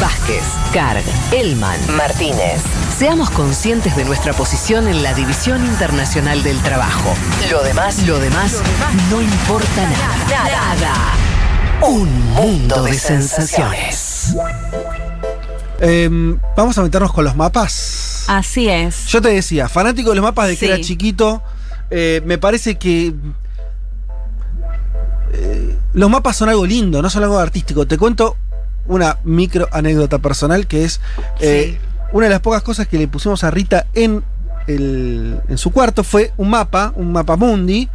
Vázquez, Carg, Elman, Martínez. Seamos conscientes de nuestra posición en la División Internacional del Trabajo. Lo demás, lo demás, no importa nada. Nada. Un mundo de sensaciones. Em, vamos a meternos con los mapas. Así es. Yo te decía, fanático de los mapas de que era chiquito. eh, me parece que. eh, los mapas son algo lindo, no son algo artístico. Te cuento una micro anécdota personal que es eh, una de las pocas cosas que le pusimos a Rita en, el- en su cuarto fue un mapa, un mapa mundi,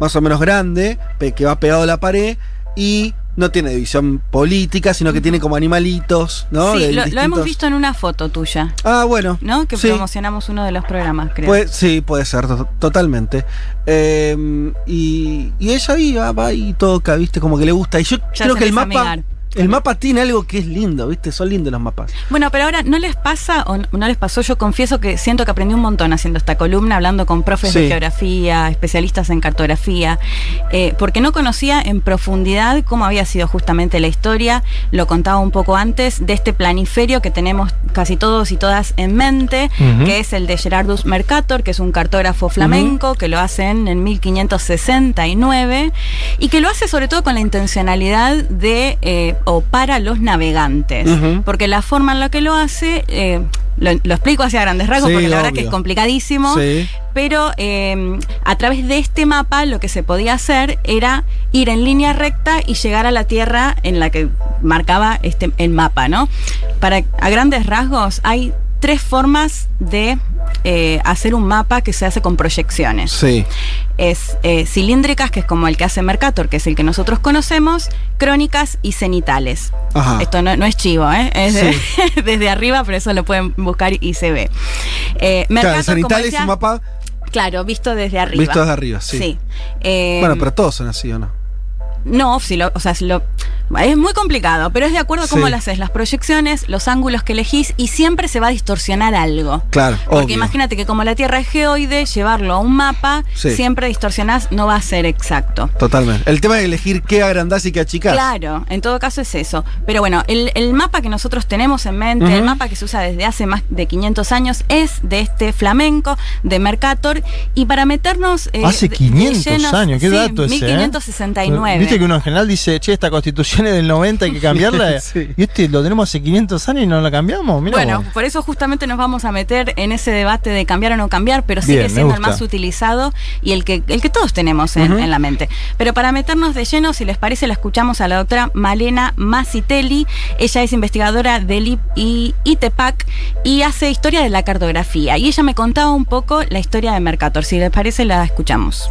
más o menos grande, que va pegado a la pared y no tiene división política, sino que tiene como animalitos, ¿no? Sí, lo, lo hemos visto en una foto tuya, Ah, bueno. ¿no? Que Sí. promocionamos uno de los programas, creo. Sí, puede ser, to- totalmente. Eh, y, y ella iba, va y toca, ¿viste? Como que le gusta. Y yo Ya creo que el mapa. amigar. El mapa tiene algo que es lindo, ¿viste? Son lindos los mapas. Bueno, pero ahora, ¿no les pasa o no les pasó? Yo confieso que siento que aprendí un montón haciendo esta columna, hablando con profes de geografía, especialistas en cartografía, eh, porque no conocía en profundidad cómo había sido justamente la historia, lo contaba un poco antes, de este planiferio que tenemos casi todos y todas en mente, que es el de Gerardus Mercator, que es un cartógrafo flamenco, que lo hacen en 1569, y que lo hace sobre todo con la intencionalidad de, eh, o para los navegantes, porque la forma en la que lo hace, eh, lo, lo explico hacia grandes rasgos, Sí, porque la verdad que es complicadísimo, Sí. pero eh, a través de este mapa lo que se podía hacer era ir en línea recta y llegar a la tierra en la que marcaba este, el mapa, ¿no? Para, a grandes rasgos hay tres formas de eh, hacer un mapa que se hace con proyecciones Sí. es eh, cilíndricas, que es como el que hace Mercator, que es el que nosotros conocemos, crónicas y cenitales. Ajá. Esto no, no es chivo, ¿eh? es de- Sí. desde arriba, pero eso lo pueden buscar y se ve. Eh, Claro, Mercator, el como cenital es decía, un mapa Claro, visto desde arriba. visto desde arriba, sí. Eh, Bueno, pero todos son así, ¿o no? No, si lo, o sea, si lo, es muy complicado, pero es de acuerdo a cómo Sí. lo haces, las proyecciones, los ángulos que elegís y siempre se va a distorsionar algo. Claro, Porque obvio. imagínate que como la Tierra es geoide, llevarlo a un mapa, Sí. siempre distorsionás, no va a ser exacto. Totalmente. El tema de elegir qué agrandás y qué achicás. Claro, en todo caso es eso. Pero bueno, el, el mapa que nosotros tenemos en mente, el mapa que se usa desde hace más de 500 años, es de este flamenco, de Mercator. Y para meternos. eh, Hace de- de 500 llenos- años, qué sí, dato. ¿eh? 1569. Viste que uno en general dice, che, esta constitución es del 90, hay que cambiarla. Sí. Y este lo tenemos hace 500 años y no la cambiamos. Mirá Bueno, vos. por eso justamente nos vamos a meter en ese debate de cambiar o no cambiar, pero Bien, sigue siendo el más utilizado y el que, el que todos tenemos en, en la mente. Pero para meternos de lleno, si les parece, la escuchamos a la doctora Malena Macitelli. Ella es investigadora del IP y ITEPAC y hace historia de la cartografía. Y ella me contaba un poco la historia de Mercator. Si les parece, la escuchamos.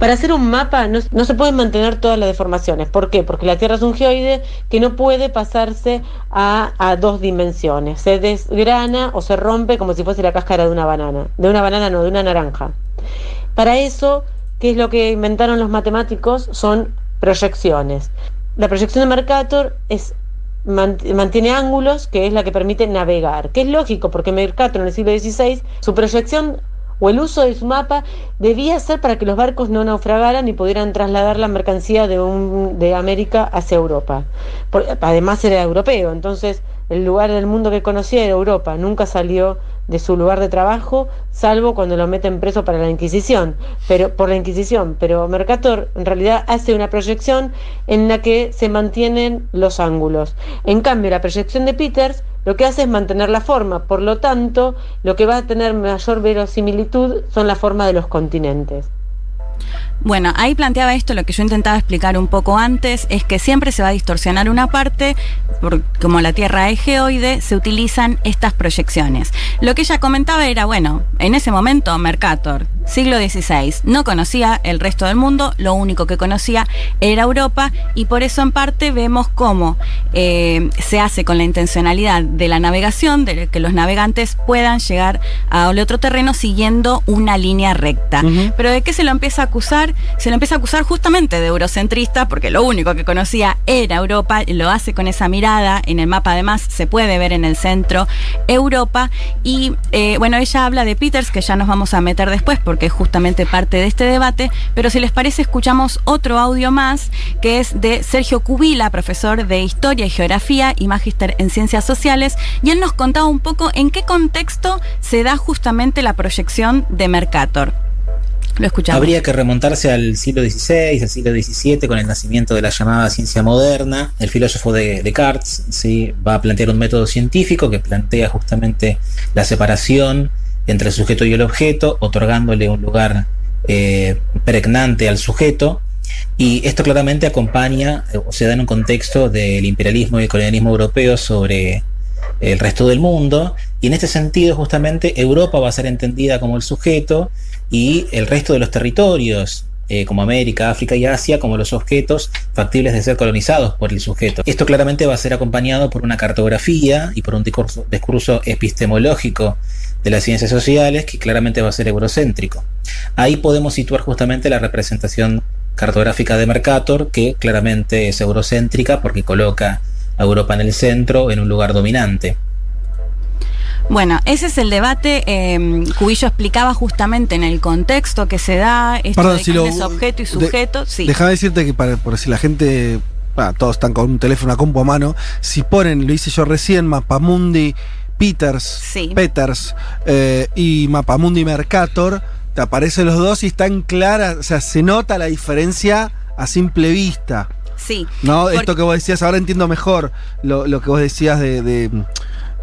Para hacer un mapa no, no se pueden mantener todas las deformaciones. ¿Por qué? Porque la Tierra es un geoide que no puede pasarse a, dos dimensiones. Se desgrana o se rompe como si fuese la cáscara de una banana. De una banana, no, de una naranja. Para eso, ¿qué es lo que inventaron los matemáticos? Son proyecciones. La proyección de Mercator es mant- mantiene ángulos, que es la que permite navegar, que es lógico, porque Mercator en el siglo XVI, su proyección o el uso de su mapa debía ser para que los barcos no naufragaran y pudieran trasladar la mercancía de, un, de América hacia Europa. Por- además era europeo, entonces el lugar del mundo que conocía era Europa, nunca salió de su lugar de trabajo, salvo cuando lo meten preso para la Inquisición, pero por la Inquisición, pero Mercator en realidad hace una proyección en la que se mantienen los ángulos. En cambio, la proyección de Peters lo que hace es mantener la forma, por lo tanto, lo que va a tener mayor verosimilitud son la forma de los continentes. Bueno, ahí planteaba esto, lo que yo intentaba explicar un poco antes, es que siempre se va a distorsionar una parte, porque como la Tierra es geoide, se utilizan estas proyecciones. Lo que ella comentaba era, bueno, en ese momento Mercator, siglo XVI, no conocía el resto del mundo, lo único que conocía era Europa, y por eso en parte vemos cómo eh, se hace con la intencionalidad de la navegación, de que los navegantes puedan llegar a otro terreno siguiendo una línea recta. Pero de qué se lo empieza a acusar, se lo empieza a acusar justamente de eurocentrista, porque lo único que conocía era Europa, lo hace con esa mirada, en el mapa. Además se puede ver en el centro Europa, y eh, bueno, ella habla de Peters, que ya nos vamos a meter después, porque es justamente parte de este debate, pero si les parece, escuchamos otro audio más, que es de Sergio Cubila, profesor de Historia y Geografía y magíster en Ciencias Sociales, y él nos contaba un poco en qué contexto se da justamente la proyección de Mercator. Lo escuchamos. Habría que remontarse al siglo XVI, al siglo XVII, con el nacimiento de la llamada ciencia moderna. El filósofo de Descartes ¿sí? va a plantear un método científico que plantea justamente la separación entre el sujeto y el objeto, otorgándole un lugar eh, pregnante al sujeto. Y esto claramente acompaña o se da en un contexto del imperialismo y el colonialismo europeo sobre el resto del mundo. Y en este sentido, justamente, Europa va a ser entendida como el sujeto y el resto de los territorios, eh, como América, África y Asia, como los objetos factibles de ser colonizados por el sujeto. Esto claramente va a ser acompañado por una cartografía y por un discurso, discurso epistemológico de las ciencias sociales que claramente va a ser eurocéntrico. Ahí podemos situar justamente la representación cartográfica de Mercator, que claramente es eurocéntrica porque coloca a Europa en el centro, en un lugar dominante. Bueno, ese es el debate. Eh, Cubillo explicaba justamente en el contexto que se da esto Perdón, de si quién lo- es objeto y de- sujeto. sí. Déjame decirte que para, por si la gente. ah, todos están con un teléfono, una compu a mano. Si ponen, lo hice yo recién, Mapamundi Peters, Sí. Peters eh, y Mapamundi Mercator, te aparecen los dos y están claras, o sea, se nota la diferencia a simple vista. sí. ¿No? Porque- Esto que vos decías, ahora entiendo mejor lo, lo que vos decías de. de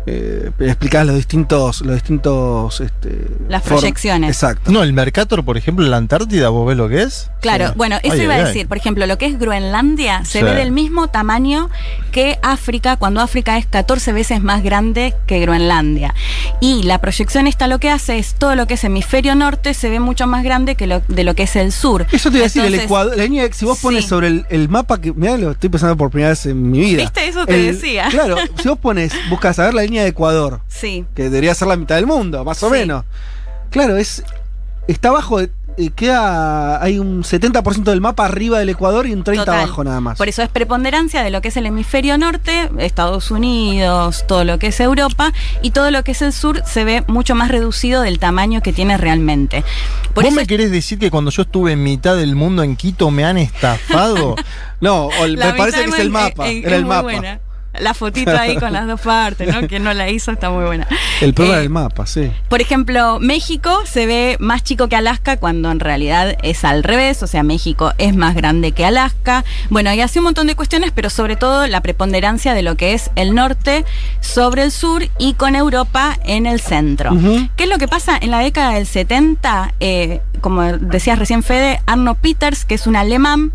eh, explicar los distintos. Los distintos este, Las proyecciones. Exacto. No, el Mercator, por ejemplo, en la Antártida, ¿vos ves lo que es? Claro, Sí. bueno, eso Ay, iba ay, a ay. decir. Por ejemplo, lo que es Groenlandia se Sí. ve del mismo tamaño que África, cuando África es 14 veces más grande que Groenlandia. Y la proyección esta lo que hace es todo lo que es hemisferio norte se ve mucho más grande que lo, de lo que es el sur. Eso te iba a decir, el Ecuador, la línea, si vos pones sí. sobre el, el mapa, que mirá, lo estoy pensando por primera vez en mi vida. ¿Viste? Eso te El- decía. Claro, si vos pones, buscas a ver la línea de Ecuador, Sí. que debería ser la mitad del mundo, más o Sí. menos. Claro, es está abajo, de- eh, queda, hay un 70% del mapa arriba del Ecuador y un 30% Total. abajo nada más. Por eso es preponderancia de lo que es el hemisferio norte, Estados Unidos, todo lo que es Europa, y todo lo que es el sur se ve mucho más reducido del tamaño que tiene realmente. Por ¿Vos eso me querés decir que cuando yo estuve en mitad del mundo en Quito me han estafado? no, me parece que es el mapa, en- era el mapa. buena. La fotito ahí con las dos partes, ¿no? Quien no la hizo está muy buena. El problema Eh, del mapa, sí. Por ejemplo, México se ve más chico que Alaska cuando en realidad es al revés, o sea, México es más grande que Alaska. Bueno, y así un montón de cuestiones, pero sobre todo la preponderancia de lo que es el norte sobre el sur y con Europa en el centro. ¿Qué es lo que pasa en la década del 70? Eh, como decías recién Fede, Arno Peters, que es un alemán,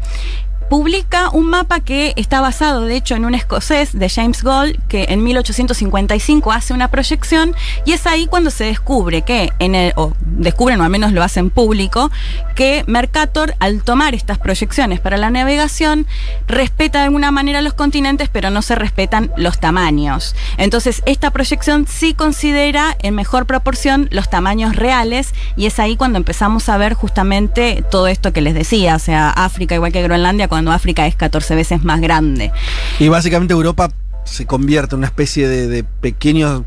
publica un mapa que está basado, de hecho, en un escocés de James Gold, que en 1855 hace una proyección, y es ahí cuando se descubre que, en el, o descubren, o al menos lo hacen público, que Mercator, al tomar estas proyecciones para la navegación, respeta de alguna manera los continentes, pero no se respetan los tamaños. Entonces, esta proyección sí considera en mejor proporción los tamaños reales, y es ahí cuando empezamos a ver justamente todo esto que les decía, o sea, África igual que Groenlandia, cuando África es 14 veces más grande. Y básicamente Europa se convierte en una especie de, de pequeño.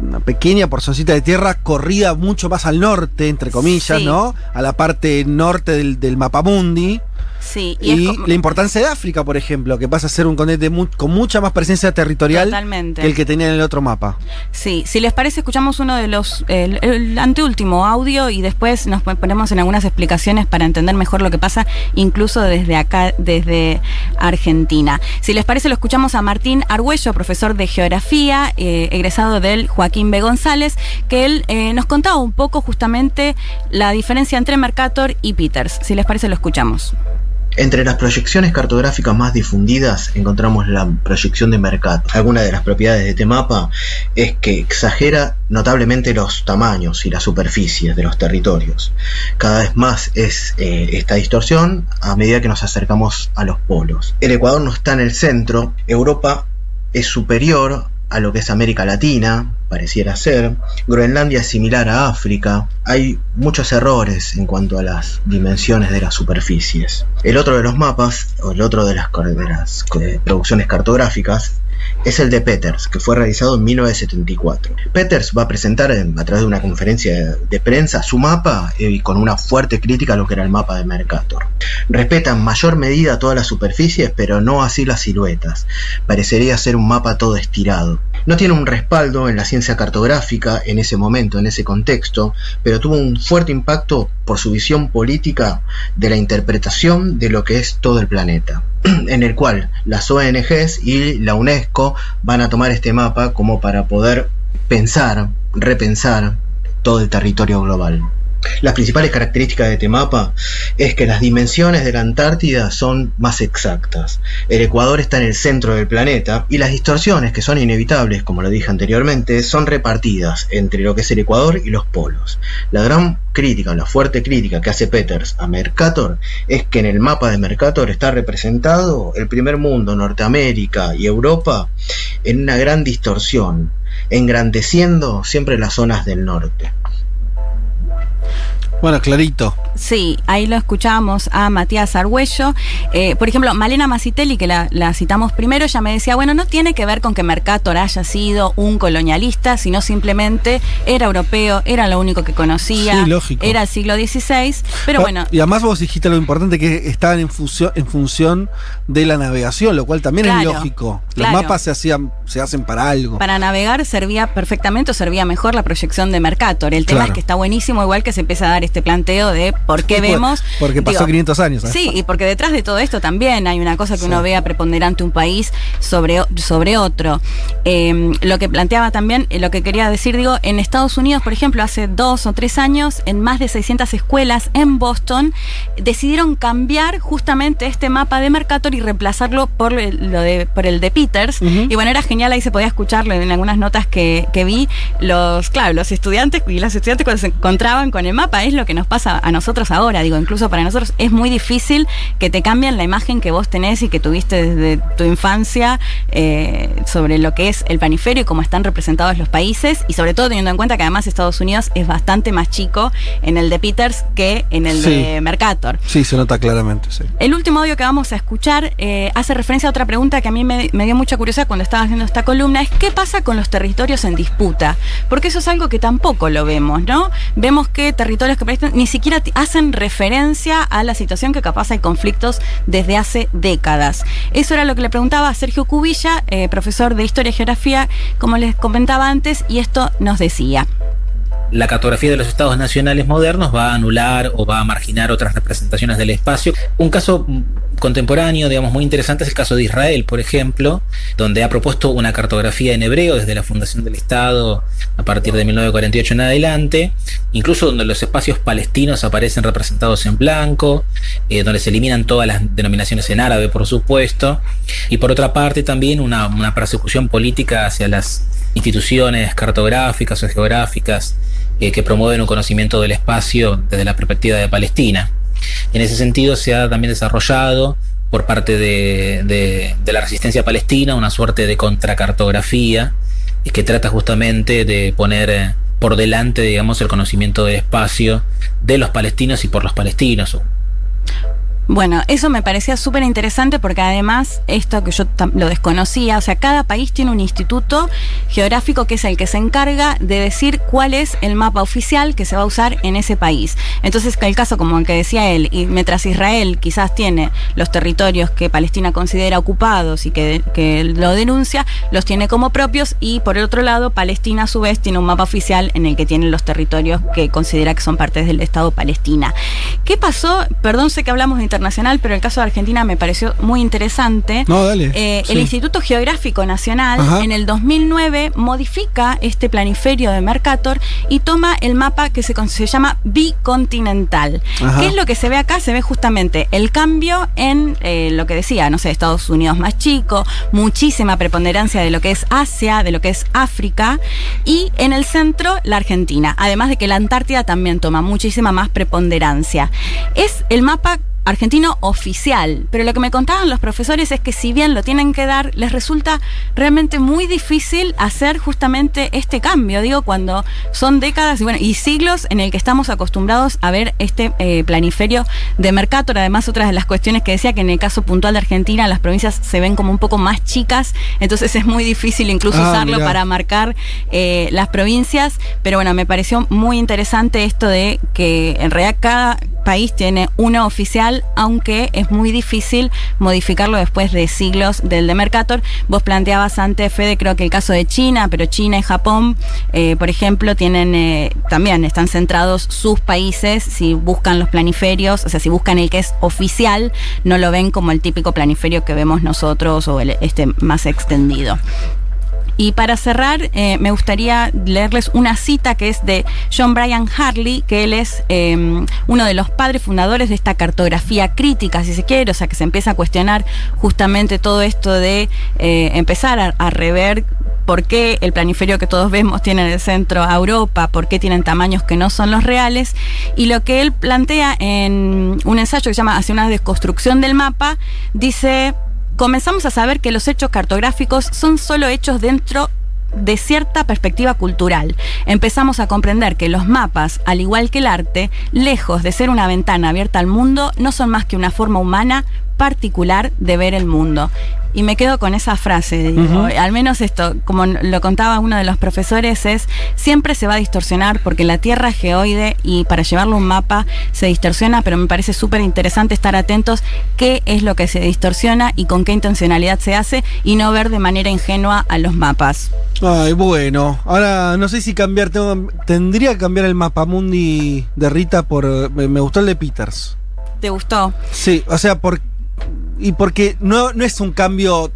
Una pequeña porcioncita de tierra corrida mucho más al norte, entre comillas, Sí. ¿no? A la parte norte del, del mapamundi. Sí, y, Y, es como- la importancia de África, por ejemplo, que pasa a ser un continente mu- con mucha más presencia territorial Totalmente. que el que tenía en el otro mapa. Sí, si les parece, escuchamos uno de los, el, el anteúltimo audio y después nos pon- ponemos en algunas explicaciones para entender mejor lo que pasa, incluso desde acá, desde Argentina. Si les parece, lo escuchamos a Martín Argüello, profesor de geografía, eh, egresado del Joaquín B. González, que él eh, nos contaba un poco justamente la diferencia entre Mercator y Peters. Si les parece, lo escuchamos. Entre las proyecciones cartográficas más difundidas encontramos la proyección de Mercator. Alguna de las propiedades de este mapa es que exagera notablemente los tamaños y las superficies de los territorios. Cada vez más es eh, esta distorsión a medida que nos acercamos a los polos. El Ecuador no está en el centro, Europa es superior a lo que es América Latina, pareciera ser. Groenlandia es similar a África. Hay muchos errores en cuanto a las dimensiones de las superficies. El otro de los mapas, o el otro de las, eh, producciones cartográficas, es el de Peters, que fue realizado en 1974. Peters va a presentar a través de una conferencia de prensa su mapa y con una fuerte crítica a lo que era el mapa de Mercator. Respeta en mayor medida todas las superficies, pero no así las siluetas. Parecería ser un mapa todo estirado. No tiene un respaldo en la ciencia cartográfica en ese momento, en ese contexto, pero tuvo un fuerte impacto por su visión política de la interpretación de lo que es todo el planeta en el cual las ONGs y la UNESCO van a tomar este mapa como para poder pensar, repensar todo el territorio global. Las principales características de este mapa es que las dimensiones de la Antártida son más exactas. El Ecuador está en el centro del planeta y las distorsiones, que son inevitables, como lo dije anteriormente, son repartidas entre lo que es el Ecuador y los polos. La gran crítica, la fuerte crítica que hace Peters a Mercator es que en el mapa de Mercator está representado el primer mundo, Norteamérica y Europa, en una gran distorsión, engrandeciendo siempre las zonas del norte. Bueno, clarito. Sí, ahí lo escuchábamos a Matías Argüello. Eh, por ejemplo, Malena Macitelli, que la, citamos primero, ya me decía, bueno, no tiene que ver con que Mercator haya sido un colonialista, sino simplemente era europeo, era lo único que conocía, Sí, lógico. era el siglo XVI, pero Ah, bueno, Y además vos dijiste lo importante que estaban en función, en función de la navegación, lo cual también es lógico. Los claro. mapas se hacían, se hacen para algo. para navegar servía perfectamente o servía mejor la proyección de Mercator. El tema Claro. es que está buenísimo, igual que se empieza a dar este planteo de por qué Sí, vemos... porque pasó digo, 500 años. ¿eh? Sí, y porque detrás de todo esto también hay una cosa que Sí. uno vea preponderante un país sobre, sobre otro. Eh, lo que planteaba también, eh, lo que quería decir, digo, en Estados Unidos, por ejemplo, hace dos o tres años, en más de 600 escuelas en Boston, decidieron cambiar justamente este mapa de Mercator y reemplazarlo por, el- lo de, por el de Peters. Y bueno, era genial, ahí se podía escucharlo en algunas notas que, que vi. Los, claro, los estudiantes y las estudiantes cuando se encontraban con el mapa, es lo que nos pasa a nosotros ahora. Digo, incluso para nosotros es muy difícil que te cambien la imagen que vos tenés y que tuviste desde tu infancia eh, sobre lo que es el paniferio y cómo están representados los países. Y sobre todo teniendo en cuenta que además Estados Unidos es bastante más chico en el de Peters que en el Sí. de Mercator. Sí, se nota claramente, sí. El último audio que vamos a escuchar eh, hace referencia a otra pregunta que a mí me, me dio mucha curiosidad cuando estaba haciendo esta columna, es qué pasa con los territorios en disputa, porque eso es algo que tampoco lo vemos, ¿no? Vemos que territorios ni siquiera hacen referencia a la situación que capaz hay conflictos desde hace décadas. Eso era lo que le preguntaba a Sergio Cubilla, eh, profesor de Historia y Geografía, como les comentaba antes, y esto nos decía. la cartografía de los estados nacionales modernos va a anular o va a marginar otras representaciones del espacio. Un caso contemporáneo, digamos, muy interesante es el caso de Israel, por ejemplo, donde ha propuesto una cartografía en hebreo desde la fundación del Estado a partir de 1948 en adelante, incluso donde los espacios palestinos aparecen representados en blanco, eh, donde se eliminan todas las denominaciones en árabe, por supuesto, y por otra parte también una, persecución política hacia las instituciones cartográficas o geográficas eh, que promueven un conocimiento del espacio desde la perspectiva de Palestina. En ese sentido se ha también desarrollado por parte de, la resistencia palestina una suerte de contracartografía que trata justamente de poner eh, por delante, digamos, el conocimiento del espacio de los palestinos y por los palestinos. Bueno, eso me parecía súper interesante porque además esto que yo lo desconocía, o sea, cada país tiene un instituto geográfico que es el que se encarga de decir cuál es el mapa oficial que se va a usar en ese país. Entonces, el caso como el que decía él, y mientras Israel quizás tiene los territorios que Palestina considera ocupados y que, que lo denuncia, los tiene como propios y por el otro lado, Palestina a su vez tiene un mapa oficial en el que tiene los territorios que considera que son partes del Estado Palestina. ¿Qué pasó? Perdón, sé que hablamos de internacional, pero el caso de Argentina me pareció muy interesante. No, dale. Eh, Sí. El Instituto Geográfico Nacional Ajá. en el 2009 modifica este planiferio de Mercator y toma el mapa que se llama bicontinental. Ajá. ¿Qué es lo que se ve acá? Se ve justamente el cambio en eh, lo que decía, no sé, Estados Unidos más chico, muchísima preponderancia de lo que es Asia, de lo que es África y en el centro la Argentina. Además de que la Antártida también toma muchísima más preponderancia. Es el mapa argentino oficial. Pero lo que me contaban los profesores es que si bien lo tienen que dar, les resulta realmente muy difícil hacer justamente este cambio. Digo, cuando son décadas y, bueno, y siglos en el que estamos acostumbrados a ver este eh, planiferio de Mercator. Además, otras de las cuestiones que decía que en el caso puntual de Argentina las provincias se ven como un poco más chicas, entonces es muy difícil incluso Ah, usarlo mirá. para marcar eh, las provincias. Pero bueno, me pareció muy interesante esto de que en realidad cada país tiene uno oficial, aunque es muy difícil modificarlo después de siglos del de Mercator. Vos planteabas antes, Fede, creo que el caso de China, pero China y Japón, eh, por ejemplo, tienen eh, también están centrados sus países, si buscan los planiferios, o sea, si buscan el que es oficial, no lo ven como el típico planiferio que vemos nosotros o el este más extendido. Y para cerrar, eh, me gustaría leerles una cita que es de John Brian Harley, que él es eh, uno de los padres fundadores de esta cartografía crítica, si se quiere, o sea, que se empieza a cuestionar justamente todo esto de eh, empezar a, a rever por qué el planiferio que todos vemos tiene en el centro a Europa, por qué tienen tamaños que no son los reales. Y lo que él plantea en un ensayo que se llama Hacia una desconstrucción del mapa, dice comenzamos a saber que los hechos cartográficos son solo hechos dentro de cierta perspectiva cultural. Empezamos a comprender que los mapas, al igual que el arte, lejos de ser una ventana abierta al mundo, no son más que una forma humana particular de ver el mundo. Y me quedo con esa frase, digo, al menos esto, como lo contaba uno de los profesores, es siempre se va a distorsionar porque la Tierra es geoide y para llevarlo a un mapa se distorsiona, pero me parece súper interesante estar atentos qué es lo que se distorsiona y con qué intencionalidad se hace y no ver de manera ingenua a los mapas. Ay, bueno. Ahora no sé si cambiar. tengo- tendría que cambiar el mapa mundi de Rita por. eh, Me, me gustó el de Peters. ¿Te gustó? Sí, o sea, por, y porque no, no es un cambio.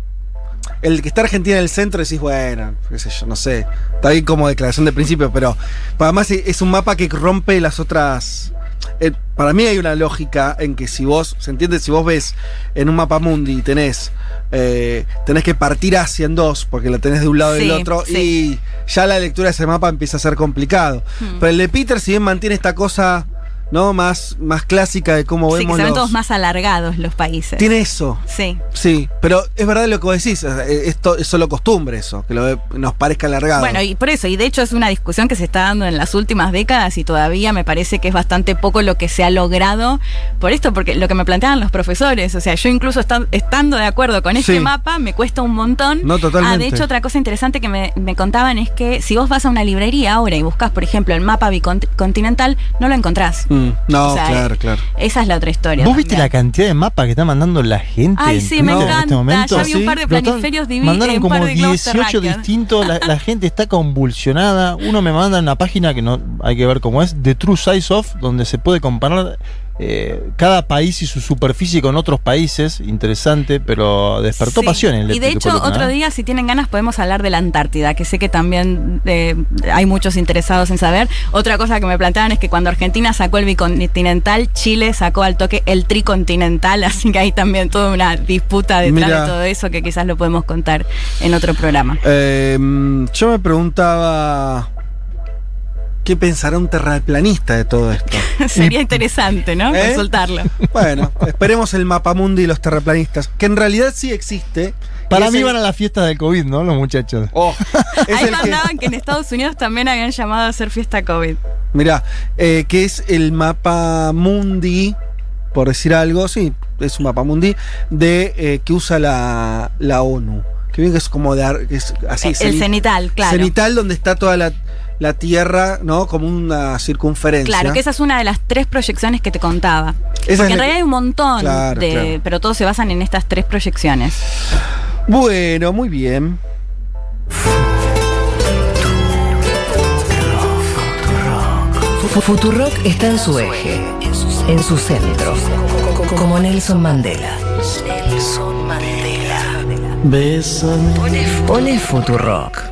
El que está Argentina en el centro decís, bueno, qué sé yo, no sé. Está bien como declaración de principio, pero además es un mapa que rompe las otras. eh, para mí hay una lógica en que si vos, ¿se entiende? Si vos ves en un mapa mundi y tenés, eh, tenés que partir Asia en dos, porque la tenés de un lado y del otro, sí. y ya la lectura de ese mapa empieza a ser complicado. Hmm. Pero el de Peter, si bien mantiene esta cosa, ¿no? Más, más clásica de cómo Sí, que vemos se ven los- todos más alargados los países. Tiene eso. Sí. Sí, pero es verdad lo que vos decís, sea, esto es solo costumbre eso, que lo nos parezca alargado. Bueno, y por eso, y de hecho es una discusión que se está dando en las últimas décadas y todavía me parece que es bastante poco lo que se ha logrado por esto, porque lo que me planteaban los profesores, o sea, yo incluso estan- estando de acuerdo con este Sí. mapa, me cuesta un montón. No, totalmente. Ah, de hecho, otra cosa interesante que me, me contaban es que si vos vas a una librería ahora y buscas, por ejemplo, el mapa bicontinental, no lo encontrás. Mm, no, O sea, claro, claro. Esa es la otra historia. ¿Vos viste la cantidad de mapas que está mandando la gente? Ay, en sí, me Twitter en encanta. este momento? Ya vi un par de planiferios divi- Mandaron como par de globos 18 terráqueos. distintos. La, la gente está convulsionada. Uno me manda en una página que no hay que ver cómo es, The True Size of, donde se puede comparar eh, cada país y su superficie con otros países. Interesante, pero despertó Sí. pasión en el Y de hecho, columna, otro día, si tienen ganas, podemos hablar de la Antártida, que sé que también eh, hay muchos interesados en saber. Otra cosa que me planteaban es que cuando Argentina sacó el bicontinental, Chile sacó al toque el tricontinental, así que hay también toda una disputa detrás Mira. de todo eso que quizás lo podemos contar en otro programa. Eh, yo me preguntaba. ¿Qué pensará un terraplanista de todo esto? Sería interesante, ¿no? ¿Eh? Consultarlo. Bueno, esperemos el mapamundi y los terraplanistas, que en realidad sí existe. Para mí el- van a la fiesta del COVID, ¿no? Los muchachos. Oh, Ahí que, mandaban que en Estados Unidos también habían llamado a hacer fiesta COVID. mirá, eh, que es el mapa mundi, por decir algo, sí, es un mapa mundi, de, eh, que usa la, la ONU. Que bien que es como de... es así, el ceni- cenital, claro. Cenital donde está toda la, la Tierra, ¿no? Como una circunferencia. Claro, que esa es una de las tres proyecciones que te contaba. Esa Porque en realidad hay un montón Claro, de. claro. Pero todos se basan en estas tres proyecciones. Bueno, muy bien. Fu- Futurock está en su eje, en su centro, como Nelson Mandela. Nelson Mandela. Pone Futurock.